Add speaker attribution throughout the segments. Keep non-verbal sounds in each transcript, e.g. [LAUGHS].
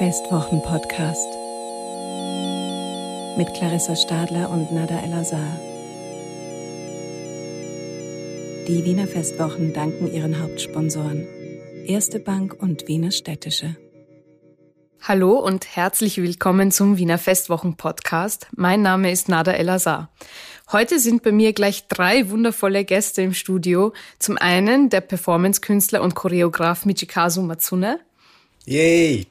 Speaker 1: Festwochen-Podcast mit Clarissa Stadler und Nada El-Azhar. Die Wiener Festwochen danken ihren Hauptsponsoren Erste Bank und Wiener Städtische.
Speaker 2: Hallo und herzlich willkommen zum Wiener Festwochen Podcast. Mein Name ist Nada El-Azhar. Heute sind bei mir gleich drei wundervolle Gäste im Studio. Zum einen der Performance-Künstler und Choreograf Michikazu Matsune.
Speaker 3: Yay!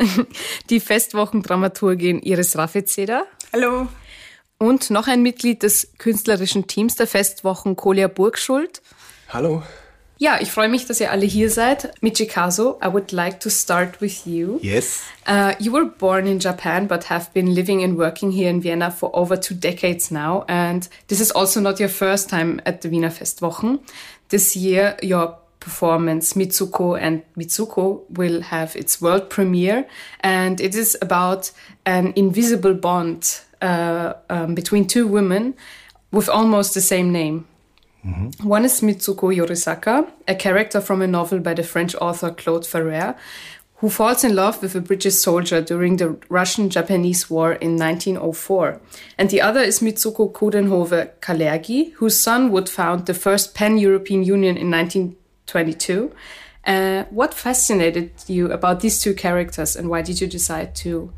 Speaker 3: [LAUGHS]
Speaker 2: die Festwochendramaturgin Iris Raffezeder.
Speaker 4: Hallo.
Speaker 2: Und noch ein Mitglied des künstlerischen Teams der Festwochen, Kolia Burgschuld.
Speaker 3: Hallo.
Speaker 2: Ja, ich freue mich, dass ihr alle hier seid. Michikazu, I would like to start with you.
Speaker 3: Yes.
Speaker 2: Uh, you were born in Japan but have been living and working here in Vienna for over two decades now. And this is also not your first time at the Wiener Festwochen. This year, your performance Mitsuko and Mitsuko will have its world premiere, and it is about an invisible bond uh, um, between two women with almost the same name. Mm-hmm. One is Mitsuko Yorisaka, a character from a novel by the French author Claude Farrère, who falls in love with a British soldier during the Russian Japanese War in 1904. And the other is Mitsuko Coudenhove Kalergi, whose son would found the first pan European Union in 19. 22. Uh, what fascinated you about these two characters and why did you decide to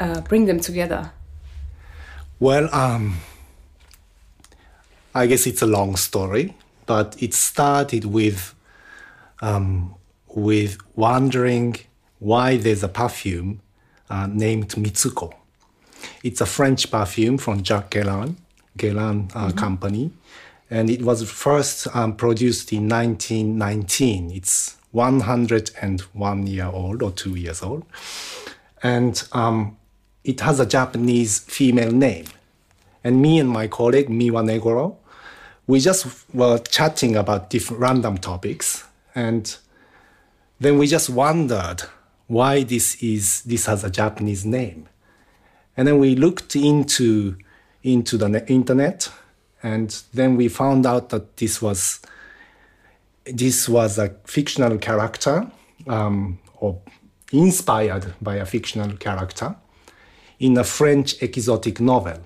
Speaker 2: uh, bring them together?
Speaker 3: Well, um, I guess it's a long story, but it started with um, with wondering why there's a perfume uh, named Mitsuko. It's a French perfume from Jacques Guerlain, Guerlain uh, mm -hmm. company, and it was first um, produced in 1919. It's 101 year old or two years old, and um, it has a Japanese female name. And me and my colleague Miwa Negoro, we just were chatting about different random topics, and then we just wondered why this is this has a Japanese name, and then we looked into into the internet and then we found out that this was this was a fictional character um, or inspired by a fictional character in a French exotic novel.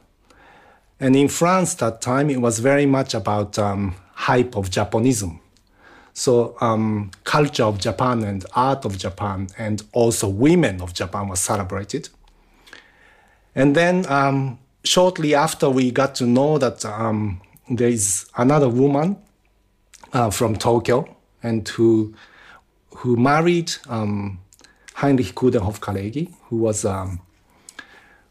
Speaker 3: And in France that time, it was very much about um, hype of Japanism. So um, culture of Japan and art of Japan and also women of Japan was celebrated. And then um, shortly after we got to know that um, there is another woman uh, from Tokyo and who who married um, Heinrich Coudenhove Kalergi, who was um,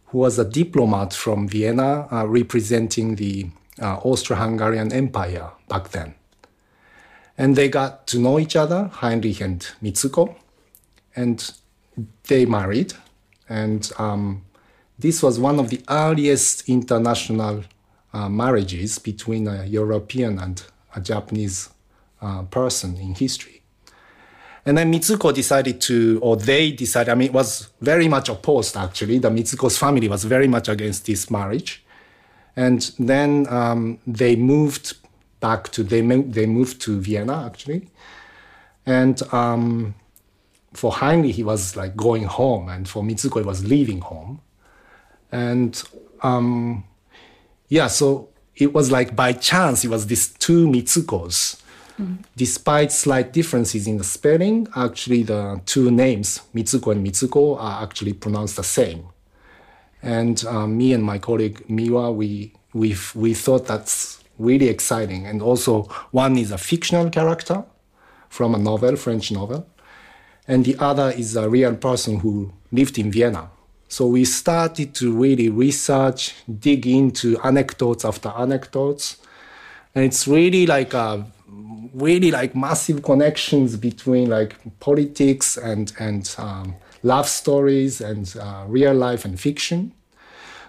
Speaker 3: who was a diplomat from Vienna uh, representing the uh, Austro-Hungarian Empire back then. And they got to know each other, Heinrich and Mitsuko, and they married. And um, this was one of the earliest international uh, marriages between a European and a Japanese uh, person in history. And then Mitsuko decided to, or they decided, I mean, it was very much opposed actually. The Mitsuko's family was very much against this marriage. And then um, they moved back to, they, they moved to Vienna actually. And um, for Heinrich, he was like going home, and for Mitsuko, he was leaving home. And um, yeah, so it was like by chance it was these two Mitsukos. Mm-hmm. Despite slight differences in the spelling, actually the two names, Mitsuko and Mitsuko, are actually pronounced the same. And uh, me and my colleague Miwa, we, we, we thought that's really exciting. And also, one is a fictional character from a novel, French novel, and the other is a real person who lived in Vienna. So we started to really research, dig into anecdotes after anecdotes. And it's really like a really like massive connections between like politics and and um, love stories and uh, real life and fiction.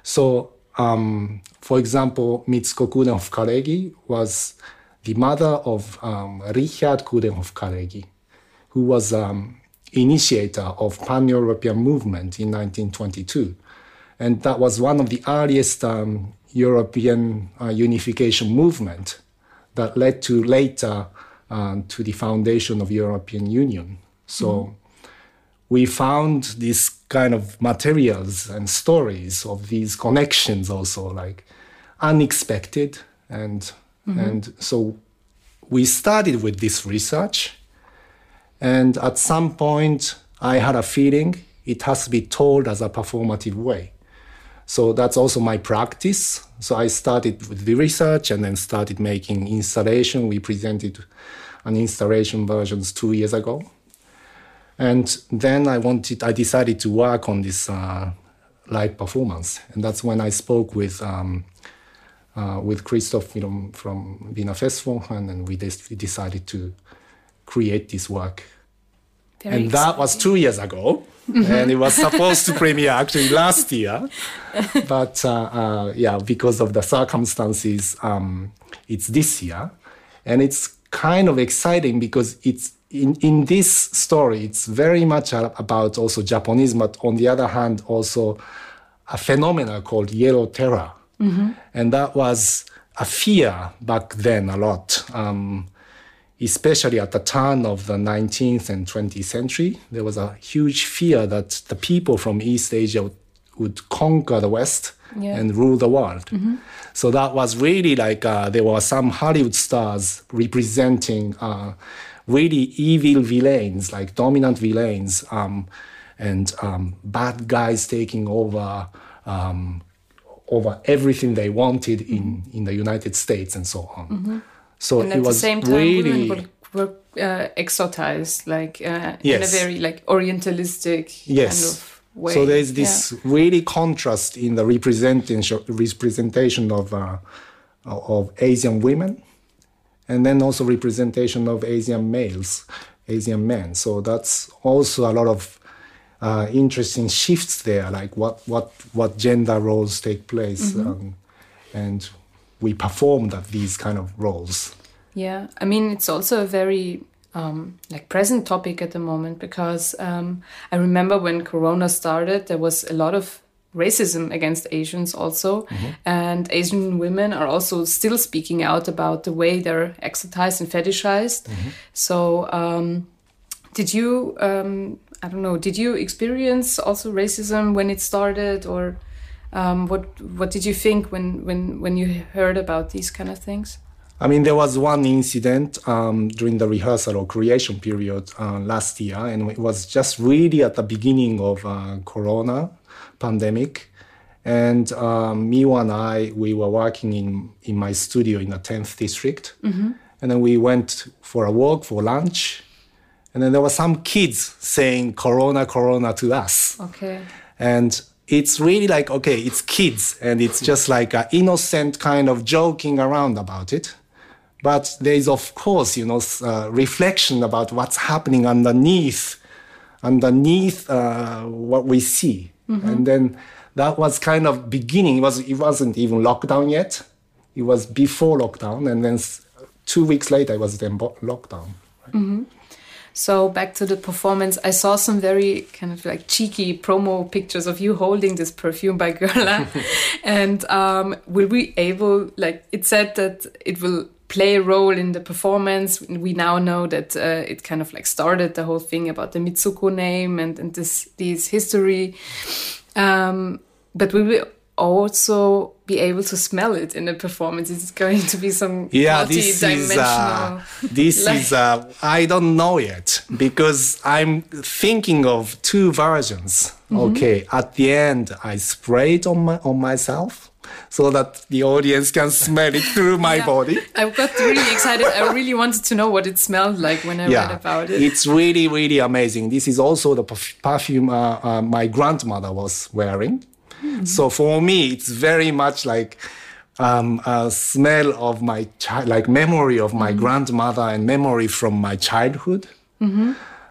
Speaker 3: So, um, for example, Mitsuko Coudenhove Kalergi was the mother of um, Richard Coudenhove Kalergi, who was um, initiator of pan-European movement in 1922. And that was one of the earliest um, European uh, unification movement that led to later um, to the foundation of European Union. So mm-hmm. we found these kind of materials and stories of these connections also like unexpected and and so we started with this research and at some point i had a feeling it has to be told as a performative way. So that's also my practice. So i started with the research and then started making installation. We presented an installation versions two years ago. And then I wanted, I decided to work on this uh, live performance, and that's when I spoke with um, uh, with Christoph you know, from Wiener Festwochen, and we, des- we decided to create this work.
Speaker 2: Very
Speaker 3: and that was two years ago, and it was supposed to premiere actually last year, [LAUGHS] but uh, uh, yeah, because of the circumstances, um, it's this year, and it's kind of exciting because it's in, in this story, it's very much about also Japanese, but on the other hand, also a phenomenon called yellow terror. And that was a fear back then a lot, um, especially at the turn of the 19th and 20th century. There was a huge fear that the people from East Asia would, would conquer the West
Speaker 2: Yeah.
Speaker 3: and rule the world. So that was really like uh, there were some Hollywood stars representing uh, really evil villains, like dominant villains, um, and um, bad guys taking over um, over everything they wanted in, in the United States and so on. So
Speaker 2: and
Speaker 3: it
Speaker 2: at the same time,
Speaker 3: really
Speaker 2: women were, were uh, exotized, like uh, in a very like orientalistic
Speaker 3: Yes.
Speaker 2: kind of way.
Speaker 3: So there's this really contrast in the representation representation of uh, of Asian women, and then also representation of Asian males, Asian men. So that's also a lot of uh, interesting shifts there, like what what what gender roles take place, um, and we perform that these kind of roles.
Speaker 2: Yeah, I mean it's also a very um, like present topic at the moment because um, I remember when Corona started, there was a lot of racism against Asians also, and Asian women are also still speaking out about the way they're exotized and fetishized. So, um, did you? Um, I don't know. Did you experience also racism when it started, or um, what? What did you think when when when you heard about these kind of things?
Speaker 3: I mean, there was one incident um, during the rehearsal or creation period uh, last year, and it was just really at the beginning of uh, Corona pandemic. And um, Miwa and I, we were working in, in my studio in the 10th district. And then we went for a walk for lunch. And then there were some kids saying Corona, Corona to us.
Speaker 2: Okay.
Speaker 3: And it's really like, okay, it's kids and it's just like an innocent kind of joking around about it. But there is, of course, you know, uh, reflection about what's happening underneath, underneath uh, what we see. And then that was kind of beginning. It was it wasn't even lockdown yet. It was before lockdown, and then two weeks later it was then lockdown.
Speaker 2: So back to the performance, I saw some very kind of like cheeky promo pictures of you holding this perfume by Guerlain. [LAUGHS] and um, will we able like it said that it will play a role in the performance. We now know that uh, it kind of like started the whole thing about the Mitsuko name and, and this this history. Um, but we will also be able to smell it in the performance. It's going to be some
Speaker 3: Yeah, this is
Speaker 2: multi-dimensional.
Speaker 3: uh, this
Speaker 2: like-
Speaker 3: is uh, I don't know yet because I'm thinking of two versions.
Speaker 2: Mm-hmm.
Speaker 3: Okay, at the end I spray it on my on myself so that the audience can smell it through my [LAUGHS]
Speaker 2: Yeah.
Speaker 3: body.
Speaker 2: I've got really excited. I really wanted to know what it smelled like when I read about it.
Speaker 3: It's really, really amazing. This is also the perf- perfume uh, uh, my grandmother was wearing. So for me, it's very much like um, a smell of my child, like memory of my grandmother and memory from my childhood.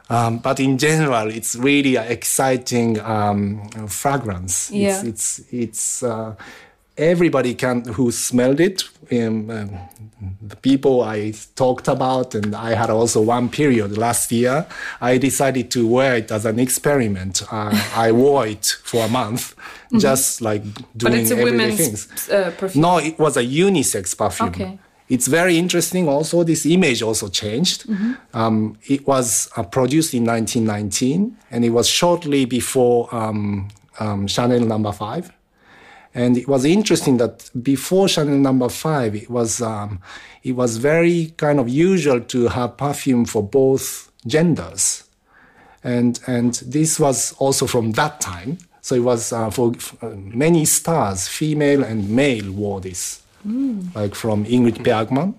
Speaker 3: Um, but in general, it's really an exciting um, fragrance.
Speaker 2: Yeah.
Speaker 3: It's it's it's uh, everybody can who smelled it. Um, um, the people I talked about, and I had also one period last year. I decided to wear it as an experiment. Uh, [LAUGHS] I wore it for a month, just like
Speaker 2: Mm-hmm. but it's a women's
Speaker 3: things.
Speaker 2: uh, perfume.
Speaker 3: No, it was a unisex perfume.
Speaker 2: Okay.
Speaker 3: it's very interesting. Also, this image also changed. Um, it was uh, produced in 1919, and it was shortly before um, um, Chanel Number Five. And it was interesting that before Chanel Number Five, it was um, it was very kind of usual to have perfume for both genders, and and this was also from that time. So it was uh, for uh, many stars, female and male wore this, like from Ingrid Bergman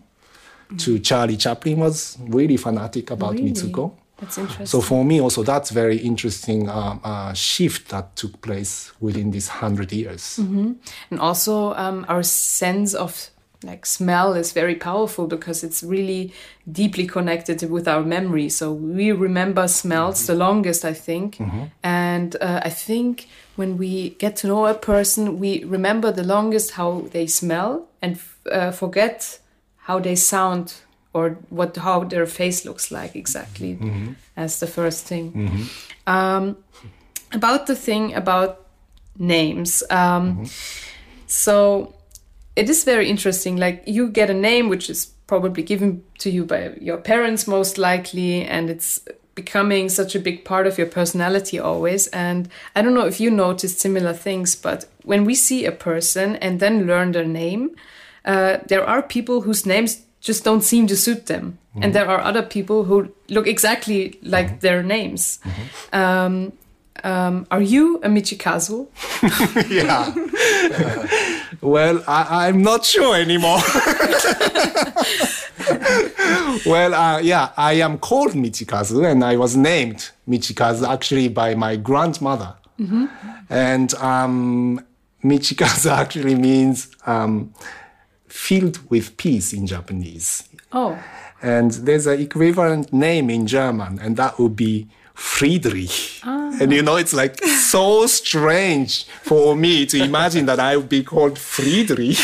Speaker 3: to Charlie Chaplin was really fanatic about
Speaker 2: Really?
Speaker 3: Mitsuko.
Speaker 2: That's interesting.
Speaker 3: So for me also that's very interesting uh, uh, shift that took place within these hundred years.
Speaker 2: And also, um, our sense of like smell is very powerful because it's really deeply connected with our memory. So we remember smells the longest, I think. And uh, I think when we get to know a person, we remember the longest how they smell and f- uh, forget how they sound or what how their face looks like exactly as the first thing. Um, about the thing about names. Um, So it is very interesting. Like you get a name which is probably given to you by your parents, most likely, and it's becoming such a big part of your personality always. And I don't know if you noticed similar things, but when we see a person and then learn their name, uh, there are people whose names just don't seem to suit them. And there are other people who look exactly like their names. Um, um, are you a Michikazu? [LAUGHS]
Speaker 3: yeah. [LAUGHS] well, I, I'm not sure anymore. [LAUGHS] well, uh, yeah, I am called Michikazu, and I was named Michikazu actually by my grandmother. And um, Michikazu actually means um, filled with peace in Japanese.
Speaker 2: Oh,
Speaker 3: And there's an equivalent name in German, and that would be Friedrich. Ah. And you know, it's like so strange for me to imagine that I would be called Friedrich.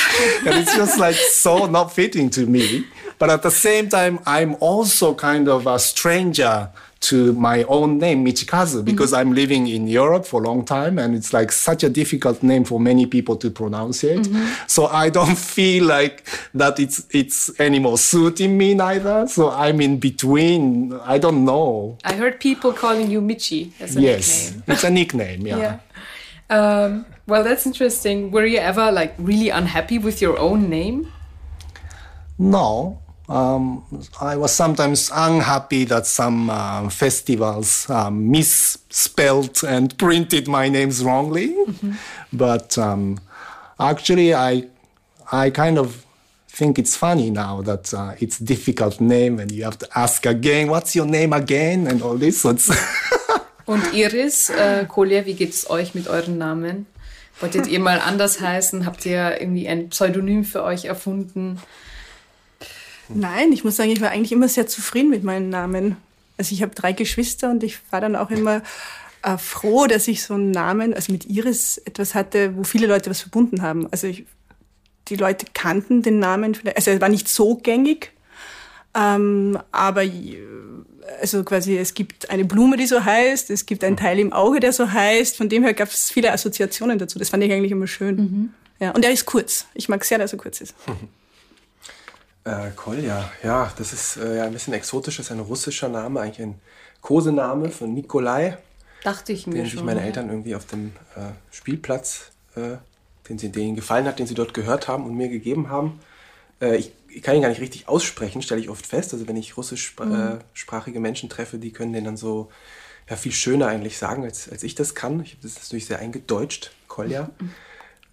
Speaker 3: and it's just like so not fitting to me. But at the same time, I'm also kind of a stranger to my own name, Michikazu, because I'm living in Europe for a long time and it's like such a difficult name for many people to pronounce it. So I don't [LAUGHS] feel like that it's it's anymore suiting me neither. So I'm in between. I don't know.
Speaker 2: I heard people calling you Michi as a
Speaker 3: yes.
Speaker 2: nickname. [LAUGHS]
Speaker 3: It's a nickname, yeah.
Speaker 2: Yeah. Um, well, that's interesting. Were you ever like really unhappy with your own name?
Speaker 3: No. Um, I was sometimes unhappy that some uh, festivals um, misspelled and printed my names wrongly. But um, actually, I, I kind of think it's funny now that uh, it's difficult name and you have to ask again, what's your name again? And all this. [LAUGHS]
Speaker 2: Und Iris, äh, Kolja, wie geht es euch mit euren Namen? Wolltet ihr mal anders heißen? Habt ihr irgendwie ein Pseudonym für euch erfunden?
Speaker 4: Nein, ich muss sagen, ich war eigentlich immer sehr zufrieden mit meinem Namen. Also ich habe drei Geschwister und ich war dann auch immer äh, froh, dass ich so einen Namen, also mit Iris etwas hatte, wo viele Leute was verbunden haben. Also ich, die Leute kannten den Namen, vielleicht- also er war nicht so gängig, ähm, aber also quasi es gibt eine Blume, die so heißt, es gibt einen Teil im Auge, der so heißt. Von dem her gab es viele Assoziationen dazu. Das fand ich eigentlich immer schön. Ja, und er ist kurz. Ich mag sehr, dass er kurz ist. [LAUGHS]
Speaker 5: Äh, Kolja, ja, das ist äh, ja ein bisschen exotisch, das ist ein russischer Name, eigentlich ein Kosename von Nikolai,
Speaker 2: Dachte ich mir
Speaker 5: den sich
Speaker 2: schon.
Speaker 5: meine
Speaker 2: ja.
Speaker 5: Eltern irgendwie auf dem äh, Spielplatz, äh, den sie denen gefallen hat, den sie dort gehört haben und mir gegeben haben. Äh, ich, ich kann ihn gar nicht richtig aussprechen, stelle ich oft fest. Also wenn ich russischsprachige Menschen treffe, die können den dann so ja, viel schöner eigentlich sagen, als, als ich das kann. Ich, das ist natürlich sehr eingedeutscht, Kolja.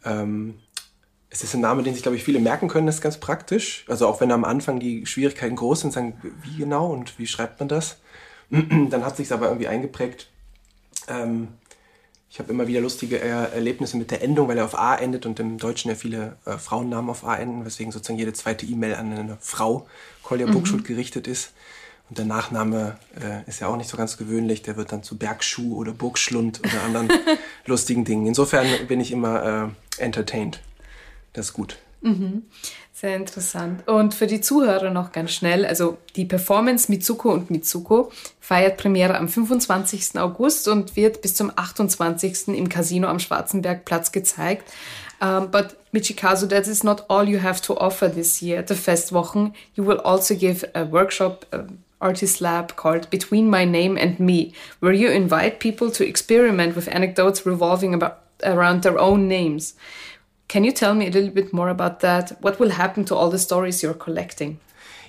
Speaker 5: Ähm, es ist ein Name, den sich, glaube ich, viele merken können, das ist ganz praktisch. Also auch wenn am Anfang die Schwierigkeiten groß sind, sagen, wie genau und wie schreibt man das? [CLEARS THROAT] Dann hat sich aber irgendwie eingeprägt. Ähm, ich habe immer wieder lustige Er Erlebnisse mit der Endung, weil er auf A endet und im Deutschen ja viele äh, Frauennamen auf A enden, weswegen sozusagen jede zweite E-Mail an eine Frau, Kolja Buchschuld, gerichtet ist. Und der Nachname äh, ist ja auch nicht so ganz gewöhnlich. Der wird dann zu Bergschuh oder Burgschlund oder anderen [LAUGHS] lustigen Dingen. Insofern bin ich immer äh, entertained. Das gut.
Speaker 2: Mhm. Sehr interessant. Und für die Zuhörer noch ganz schnell, also die Performance Mitsuko und Mitsuko feiert Premiere am 25. August und wird bis zum 28. im Casino am Schwarzenbergplatz gezeigt. Um, but Michikazu, that is not all you have to offer this year at the Festwochen. You will also give a workshop, a artist lab called Between My Name and Me, where you invite people to experiment with anecdotes revolving about, around their own names. Can you tell me a little bit more about that? What will happen to all the stories you're collecting?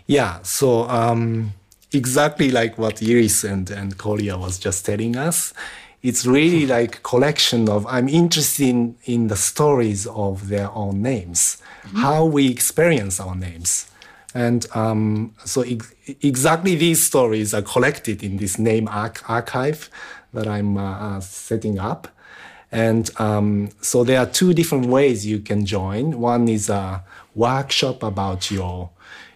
Speaker 3: Yeah, so um, exactly like what Iris and, and Kolja was just telling us, it's really like collection of I'm interested in, in the stories of their own names, mm-hmm. how we experience our names. And um, so ex- exactly these stories are collected in this name arch- archive that I'm uh, uh, setting up. And um, so there are two different ways you can join. One is a workshop about your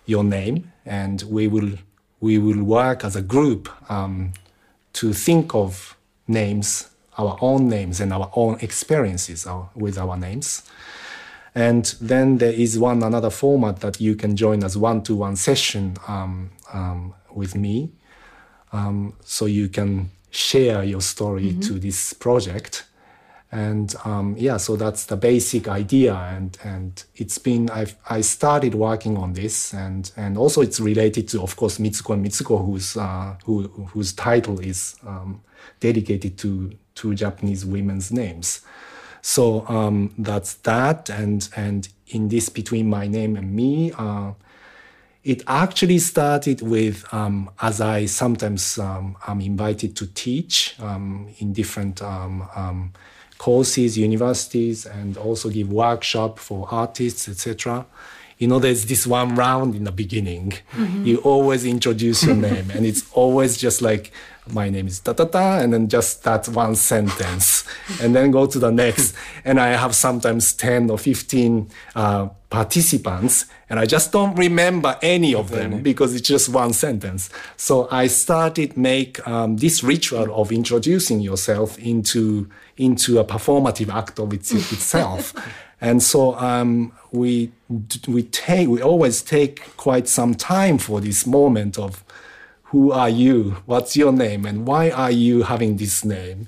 Speaker 3: your name, and we will we will work as a group um, to think of names, our own names, and our own experiences with our names. And then there is one another format that you can join as one-to-one session um, um, with me, um, so you can share your story mm-hmm. to this project and um, yeah so that's the basic idea. And and it's been I've, i started working on this. And and also it's related to of course mitsuko and mitsuko whose uh, who, whose title is um, dedicated to to japanese women's names. So um, that's that. And and in this between my name and me uh, it actually started with um, as I sometimes um, I'm invited to teach um, in different um, um, courses, universities, and also give workshop for artists, etc. You know, there's this one round in the beginning. Mm-hmm. You always introduce your [LAUGHS] name, and it's always just like my name is da da da, and then just that one sentence, and then go to the next. And I have sometimes 10 or 15 uh, participants, and I just don't remember any of them because it's just one sentence. So I started make um, this ritual of introducing yourself into into a performative act of it, [LAUGHS] itself. and so um, we we take we always take quite some time for this moment of who are you? What's your name? And why are you having this name?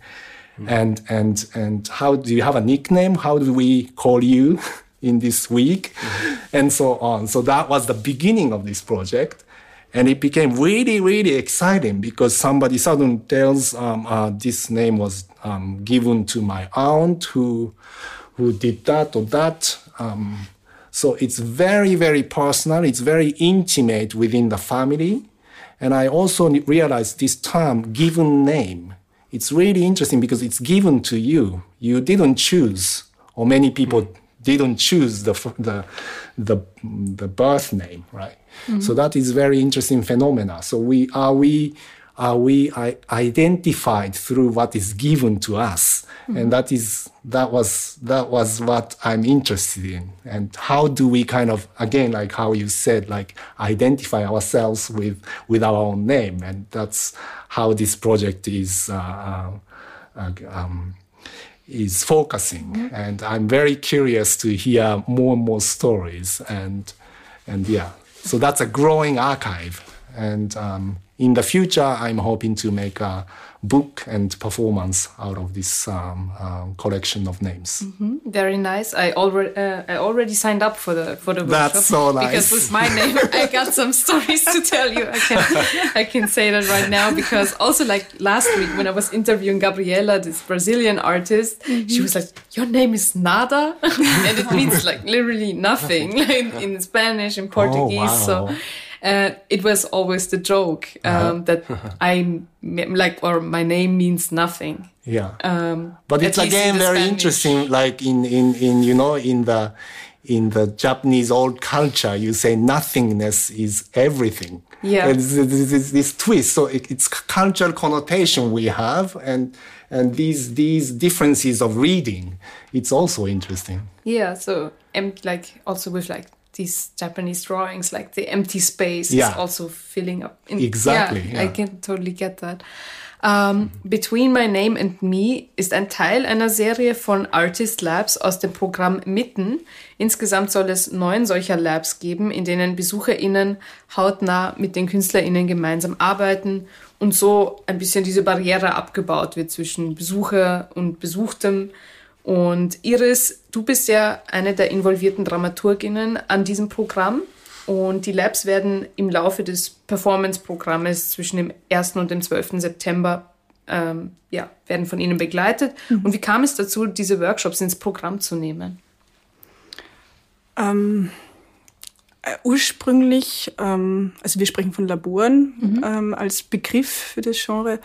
Speaker 3: Mm. And and and how do you have a nickname? How do we call you [LAUGHS] in this week? Mm-hmm. And so on. So that was the beginning of this project. And it became really, really exciting because somebody suddenly tells um, uh, this name was um, given to my aunt who who did that or that. Um, so it's very, very personal. It's very intimate within the family. And I also realized this term, given name, it's really interesting because it's given to you. You didn't choose, or many people didn't choose the, the, the, the birth name, right? Mm-hmm. So that is very interesting phenomena. So we, are we, are we identified through what is given to us? Mm-hmm. And that is, that was, that was what I'm interested in. And how do we kind of, again, like how you said, like identify ourselves with, with our own name. And that's how this project is, uh, uh, um, is focusing. Mm-hmm. And I'm very curious to hear more and more stories. And, and yeah, so that's a growing archive. And, um, in the future, I'm hoping to make a book and performance out of this um, um, collection of names.
Speaker 2: Mm-hmm. Very nice. I already uh, I already signed up for the for the
Speaker 3: workshop. That's so nice.
Speaker 2: Because with my name, I got some stories to tell you. I can I can say that right now because also like last week when I was interviewing Gabriela, this Brazilian artist, mm-hmm. she was like, "Your name is nada," [LAUGHS] and it means like literally nothing, like in Spanish and Portuguese. Oh, wow. So uh, it was always the joke um, uh-huh. that [LAUGHS] I'm like, or my name means nothing.
Speaker 3: Yeah. Um, but it's again very Spanish. interesting, like in, in, in, you know, in the, in the Japanese old culture, you say nothingness is everything.
Speaker 2: Yeah.
Speaker 3: It's, it's, it's this twist. So it, it's cultural connotation we have and, and these, these differences of reading, it's also interesting.
Speaker 2: Yeah. So, and like also with like these Japanese drawings, like the empty space
Speaker 3: yeah.
Speaker 2: is also filling up.
Speaker 3: In, exactly.
Speaker 2: Yeah, yeah, I can totally get that. Um, Between My Name and Me ist ein Teil einer Serie von Artist Labs aus dem Programm Mitten. Insgesamt soll es neun solcher Labs geben, in denen BesucherInnen hautnah mit den KünstlerInnen gemeinsam arbeiten und so ein bisschen diese Barriere abgebaut wird zwischen Besucher und Besuchtem. Und Iris, du bist ja eine der involvierten Dramaturginnen an diesem Programm. Und die Labs werden im Laufe des Performance-Programmes zwischen dem 1. und dem 12. September ähm, ja, werden von Ihnen begleitet. Mhm. Und wie kam es dazu, diese Workshops ins Programm zu nehmen?
Speaker 4: Ähm, äh, ursprünglich, ähm, also wir sprechen von Laboren mhm. ähm, als Begriff für das Genre.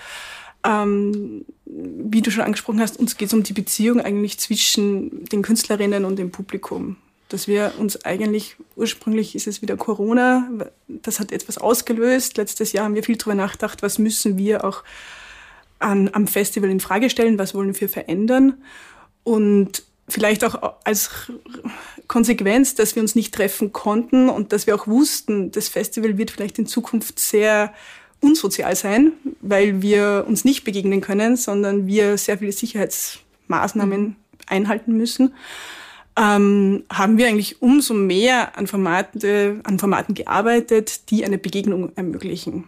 Speaker 4: Ähm, wie du schon angesprochen hast, uns geht es um die Beziehung eigentlich zwischen den Künstlerinnen und dem Publikum dass wir uns eigentlich, ursprünglich ist es wieder Corona, das hat etwas ausgelöst. Letztes Jahr haben wir viel darüber nachgedacht, was müssen wir auch an, am Festival in Frage stellen, was wollen wir verändern. Und vielleicht auch als Konsequenz, dass wir uns nicht treffen konnten und dass wir auch wussten, das Festival wird vielleicht in Zukunft sehr unsozial sein, weil wir uns nicht begegnen können, sondern wir sehr viele Sicherheitsmaßnahmen einhalten müssen ähm, haben wir eigentlich umso mehr an, Formate, an Formaten gearbeitet, die eine Begegnung ermöglichen.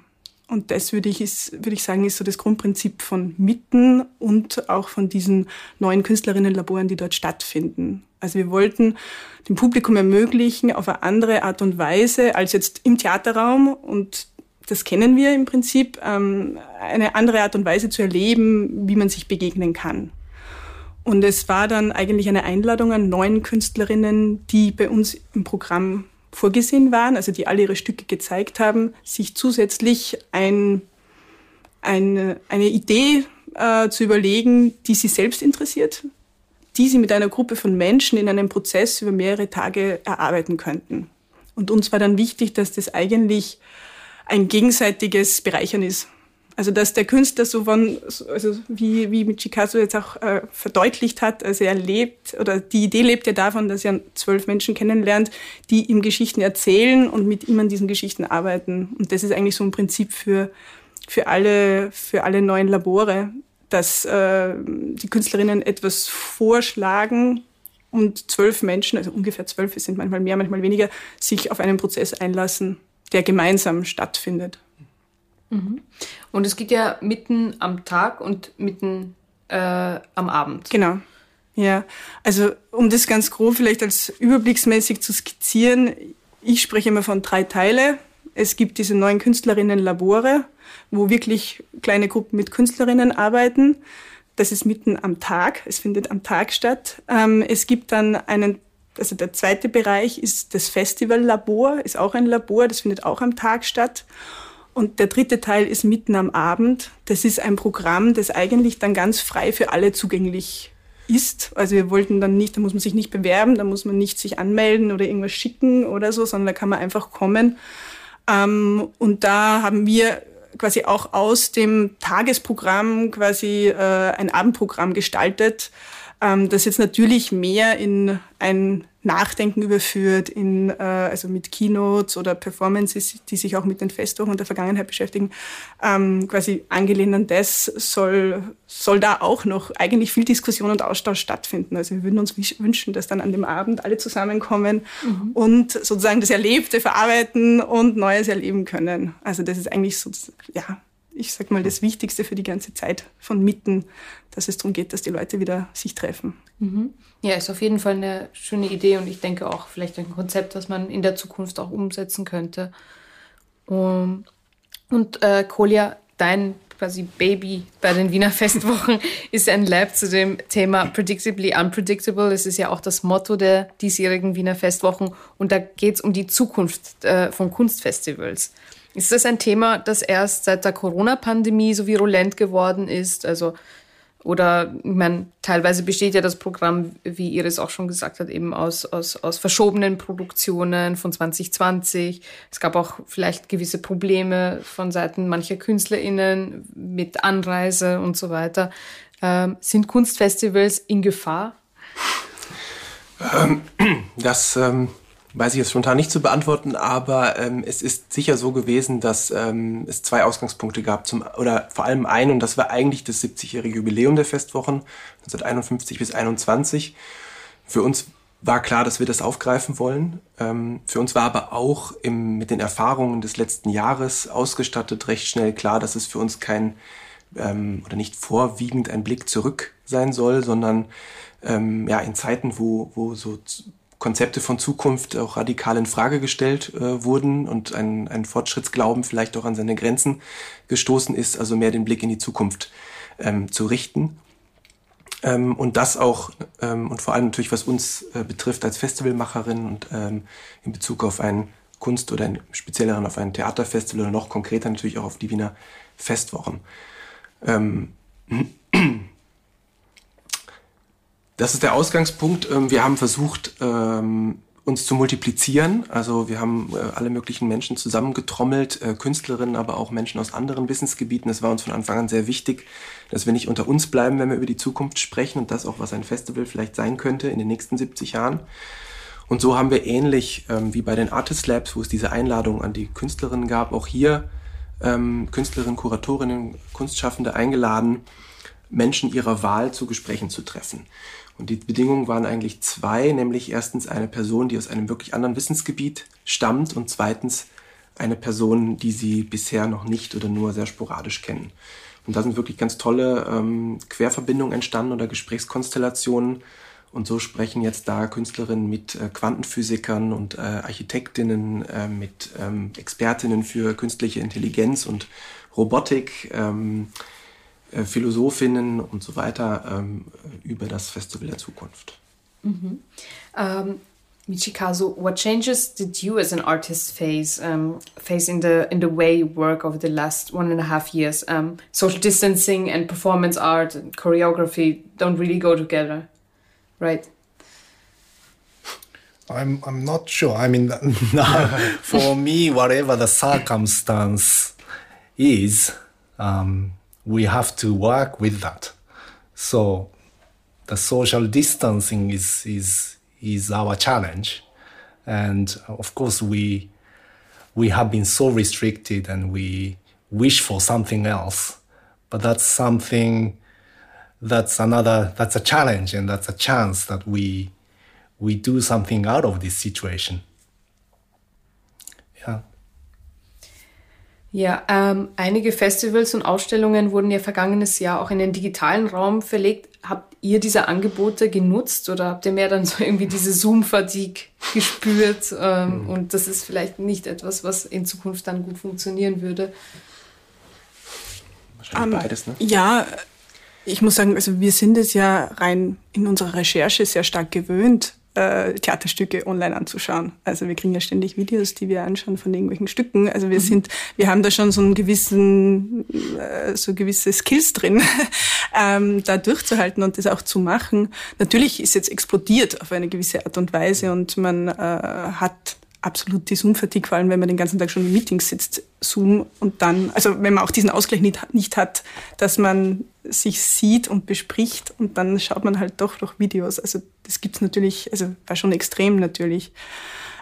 Speaker 4: Und das würde ich, ist, würde ich sagen, ist so das Grundprinzip von Mitten und auch von diesen neuen Künstlerinnenlaboren, die dort stattfinden. Also wir wollten dem Publikum ermöglichen, auf eine andere Art und Weise als jetzt im Theaterraum und das kennen wir im Prinzip, ähm, eine andere Art und Weise zu erleben, wie man sich begegnen kann. Und es war dann eigentlich eine Einladung an neun Künstlerinnen, die bei uns im Programm vorgesehen waren, also die alle ihre Stücke gezeigt haben, sich zusätzlich ein, eine, eine Idee äh, zu überlegen, die sie selbst interessiert, die sie mit einer Gruppe von Menschen in einem Prozess über mehrere Tage erarbeiten könnten. Und uns war dann wichtig, dass das eigentlich ein gegenseitiges Bereichern ist. Also dass der Künstler so von, also wie, wie mit Chicago jetzt auch äh, verdeutlicht hat, also er lebt, oder die Idee lebt ja davon, dass er zwölf Menschen kennenlernt, die ihm Geschichten erzählen und mit ihm an diesen Geschichten arbeiten. Und das ist eigentlich so ein Prinzip für, für, alle, für alle neuen Labore, dass äh, die Künstlerinnen etwas vorschlagen und zwölf Menschen, also ungefähr zwölf, es sind manchmal mehr, manchmal weniger, sich auf einen Prozess einlassen, der gemeinsam stattfindet.
Speaker 2: Mhm. Und es geht ja mitten am Tag und mitten äh, am Abend.
Speaker 4: Genau. Ja, also um das ganz grob vielleicht als überblicksmäßig zu skizzieren, ich spreche immer von drei Teile. Es gibt diese neuen Künstlerinnen-Labore, wo wirklich kleine Gruppen mit Künstlerinnen arbeiten. Das ist mitten am Tag. Es findet am Tag statt. Ähm, es gibt dann einen, also der zweite Bereich ist das Festival-Labor, ist auch ein Labor, das findet auch am Tag statt. Und der dritte Teil ist mitten am Abend. Das ist ein Programm, das eigentlich dann ganz frei für alle zugänglich ist. Also wir wollten dann nicht, da muss man sich nicht bewerben, da muss man nicht sich anmelden oder irgendwas schicken oder so, sondern da kann man einfach kommen. Ähm, und da haben wir quasi auch aus dem Tagesprogramm quasi äh, ein Abendprogramm gestaltet, ähm, das jetzt natürlich mehr in ein Nachdenken überführt, in, äh, also mit Keynotes oder Performances, die sich auch mit den Festwochen der Vergangenheit beschäftigen, ähm, quasi angelehnt an das soll, soll da auch noch eigentlich viel Diskussion und Austausch stattfinden. Also wir würden uns wünschen, dass dann an dem Abend alle zusammenkommen mhm. und sozusagen das Erlebte verarbeiten und Neues erleben können. Also das ist eigentlich so, ja, ich sag mal, das Wichtigste für die ganze Zeit von mitten, dass es darum geht, dass die Leute wieder sich treffen.
Speaker 2: Mhm. Ja, ist auf jeden Fall eine schöne Idee und ich denke auch vielleicht ein Konzept, das man in der Zukunft auch umsetzen könnte. Um, und äh, Kolja, dein quasi Baby bei den Wiener [LAUGHS] Festwochen ist ein Lab zu dem Thema Predictably Unpredictable. Es ist ja auch das Motto der diesjährigen Wiener Festwochen und da geht es um die Zukunft äh, von Kunstfestivals. Ist das ein Thema, das erst seit der Corona-Pandemie so virulent geworden ist? Also, oder, ich meine, teilweise besteht ja das Programm, wie Iris auch schon gesagt hat, eben aus, aus, aus verschobenen Produktionen von 2020. Es gab auch vielleicht gewisse Probleme von Seiten mancher KünstlerInnen mit Anreise und so weiter. Ähm, sind Kunstfestivals in Gefahr?
Speaker 5: Ähm, [CLEARS THROAT] das ähm, weiß ich jetzt spontan nicht zu beantworten, aber ähm, es ist sicher so gewesen, dass ähm, es zwei Ausgangspunkte gab, zum, oder vor allem einen, und das war eigentlich das 70-jährige Jubiläum der Festwochen, 1951 bis 21. Für uns war klar, dass wir das aufgreifen wollen. Ähm, für uns war aber auch im, mit den Erfahrungen des letzten Jahres ausgestattet recht schnell klar, dass es für uns kein ähm, oder nicht vorwiegend ein Blick zurück sein soll, sondern ähm, ja in Zeiten, wo, wo so Konzepte von Zukunft auch radikal in Frage gestellt äh, wurden und ein, ein Fortschrittsglauben vielleicht auch an seine Grenzen gestoßen ist, also mehr den Blick in die Zukunft ähm, zu richten. Ähm, und das auch, ähm, und vor allem natürlich, was uns äh, betrifft als Festivalmacherin und ähm, in Bezug auf ein Kunst- oder ein spezielleren auf ein Theaterfestival oder noch konkreter natürlich auch auf die Wiener Festwochen. Ähm, [CLEARS THROAT] das ist der Ausgangspunkt. Ähm, wir haben versucht, ähm, uns zu multiplizieren. Also wir haben äh, alle möglichen Menschen zusammengetrommelt, äh, Künstlerinnen, aber auch Menschen aus anderen Wissensgebieten. Es war uns von Anfang an sehr wichtig, dass wir nicht unter uns bleiben, wenn wir über die Zukunft sprechen und das auch, was ein Festival vielleicht sein könnte in den nächsten 70 Jahren. Und so haben wir ähnlich ähm, wie bei den Artist Labs, wo es diese Einladung an die Künstlerinnen gab, auch hier ähm, Künstlerinnen, Kuratorinnen, Kunstschaffende eingeladen, Menschen ihrer Wahl zu Gesprächen zu treffen. Und die Bedingungen waren eigentlich zwei, nämlich erstens eine Person, die aus einem wirklich anderen Wissensgebiet stammt und zweitens eine Person, die sie bisher noch nicht oder nur sehr sporadisch kennen. Und da sind wirklich ganz tolle ähm, Querverbindungen entstanden oder Gesprächskonstellationen. Und so sprechen jetzt da Künstlerinnen mit äh, Quantenphysikern und äh, Architektinnen, äh, mit ähm, Expertinnen für künstliche Intelligenz und Robotik. Ähm, äh, Philosophinnen und so weiter ähm, über das Festival der Zukunft.
Speaker 2: Mhm. Um, Michikazu, what changes did you as an artist face um, face in the in the way you work over the last one and a half years? Um, social distancing and performance art and choreography don't really go together, right?
Speaker 3: I'm I'm not sure. I mean, [LAUGHS] for me, whatever the circumstance is, um, we have to work with that. So the social distancing is is is our challenge, and uh, of course we we have been so restricted and we wish for something else, but that's something that's another that's a challenge and that's a chance that we we do something out of this situation.
Speaker 2: Ja, ähm, einige Festivals und Ausstellungen wurden ja vergangenes Jahr auch in den digitalen Raum verlegt. Habt ihr diese Angebote genutzt oder habt ihr mehr dann so irgendwie diese Zoom-Fatigue gespürt? Ähm, mhm. Und das ist vielleicht nicht etwas, was in Zukunft dann gut funktionieren würde?
Speaker 5: Wahrscheinlich um, ähm, beides, ne?
Speaker 4: Ja, ich muss sagen, also wir sind es ja rein in unserer Recherche sehr stark gewöhnt, äh, Theaterstücke online anzuschauen. Also wir kriegen ja ständig Videos, die wir anschauen von irgendwelchen Stücken. Also wir mhm. sind, wir haben da schon so einen gewissen, äh, so gewisse Skills drin, [LAUGHS] ähm, da durchzuhalten und das auch zu machen. Natürlich ist jetzt explodiert auf eine gewisse Art und Weise und man äh, hat absolut die vor allem wenn man den ganzen Tag schon in Meetings sitzt, Zoom und dann, also wenn man auch diesen Ausgleich nicht, nicht hat, dass man sich sieht und bespricht und dann schaut man halt doch durch Videos. Also das gibt's natürlich, also war schon extrem natürlich.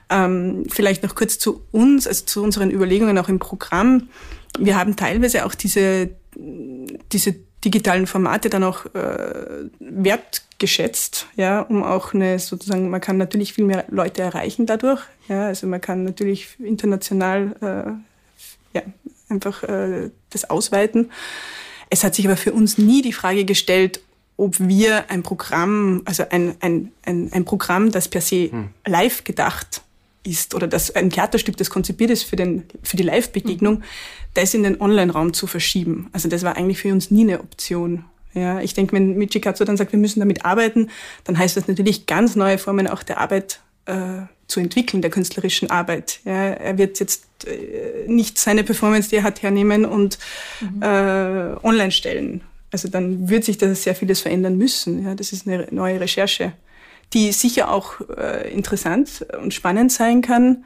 Speaker 4: Ähm, vielleicht noch kurz zu uns, also zu unseren Überlegungen auch im Programm. Wir haben teilweise auch diese, diese digitalen Formate dann auch äh, wertgeschätzt, ja, um auch eine sozusagen, man kann natürlich viel mehr Leute erreichen dadurch, ja, also man kann natürlich international äh, ja, einfach äh, das ausweiten. Es hat sich aber für uns nie die Frage gestellt, ob wir ein Programm, also ein, ein, ein, ein Programm, das per se hm. live gedacht ist oder das ein Theaterstück, das konzipiert ist für, den, für die Live-Begegnung, mhm. das in den Online-Raum zu verschieben. Also das war eigentlich für uns nie eine Option. Ja, ich denke, wenn Michikazu dann sagt, wir müssen damit arbeiten, dann heißt das natürlich ganz neue Formen auch der Arbeit äh, zu entwickeln, der künstlerischen Arbeit. Ja, er wird jetzt äh, nicht seine Performance, die er hat, hernehmen und mhm. äh, online stellen. Also dann wird sich da sehr vieles verändern müssen. Ja, das ist eine neue Recherche die sicher auch äh, interessant und spannend sein kann.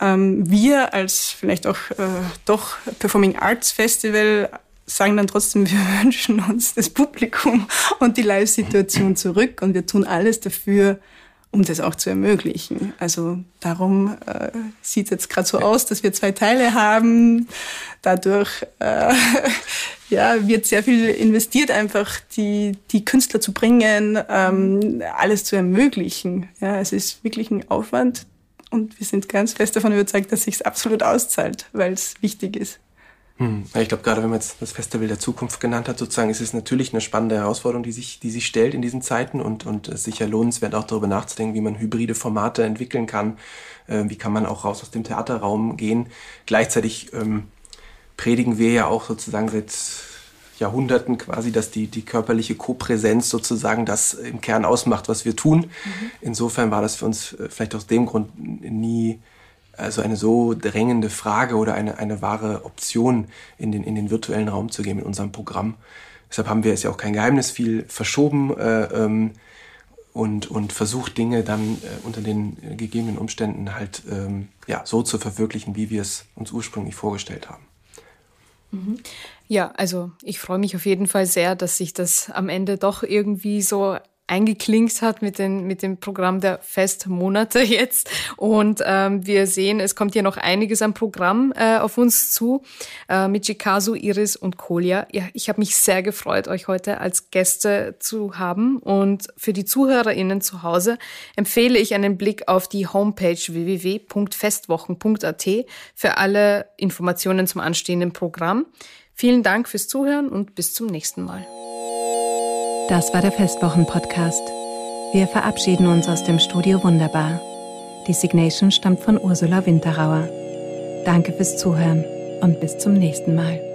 Speaker 4: Ähm, wir als vielleicht auch äh, doch Performing Arts Festival sagen dann trotzdem, [LAUGHS] wir wünschen uns das Publikum und die Live-Situation zurück und wir tun alles dafür, um das auch zu ermöglichen. Also darum äh, sieht es jetzt gerade so aus, dass wir zwei Teile haben. Dadurch äh, [LAUGHS] ja, wird sehr viel investiert, einfach die, die Künstler zu bringen, ähm, alles zu ermöglichen. Ja, es ist wirklich ein Aufwand und wir sind ganz fest davon überzeugt, dass sich absolut auszahlt, weil es wichtig ist.
Speaker 5: Hm. Ich glaube, gerade wenn man jetzt das Festival der Zukunft genannt hat, sozusagen, ist es natürlich eine spannende Herausforderung, die sich, die sich stellt in diesen Zeiten und, und es sicher lohnenswert auch darüber nachzudenken, wie man hybride Formate entwickeln kann, äh, wie kann man auch raus aus dem Theaterraum gehen. Gleichzeitig ähm, predigen wir ja auch sozusagen seit Jahrhunderten quasi, dass die, die körperliche Kopräsenz sozusagen das im Kern ausmacht, was wir tun. Mhm. Insofern war das für uns äh, vielleicht aus dem Grund nie also eine so drängende Frage oder eine, eine wahre Option in den, in den virtuellen Raum zu gehen mit unserem Programm. Deshalb haben wir es ja auch kein Geheimnis viel verschoben äh, ähm, und, und versucht, Dinge dann äh, unter den gegebenen Umständen halt ähm, ja, so zu verwirklichen, wie wir es uns ursprünglich vorgestellt haben.
Speaker 2: Mhm. Ja, also ich freue mich auf jeden Fall sehr, dass sich das am Ende doch irgendwie so eingeklinkt hat mit, den, mit dem Programm der Festmonate [LAUGHS] jetzt. Und ähm, wir sehen, es kommt hier noch einiges an Programm äh, auf uns zu äh, mit Chikazu, Iris und Kolja. Ja, ich habe mich sehr gefreut, euch heute als Gäste zu haben. Und für die ZuhörerInnen zu Hause empfehle ich einen Blick auf die Homepage www.festwochen.at für alle Informationen zum anstehenden Programm. Vielen Dank fürs Zuhören und bis zum nächsten Mal.
Speaker 1: Das war der Festwochen-Podcast. Wir verabschieden uns aus dem Studio Wunderbar. Die Signation stammt von Ursula Winterauer. Danke fürs Zuhören und bis zum nächsten Mal.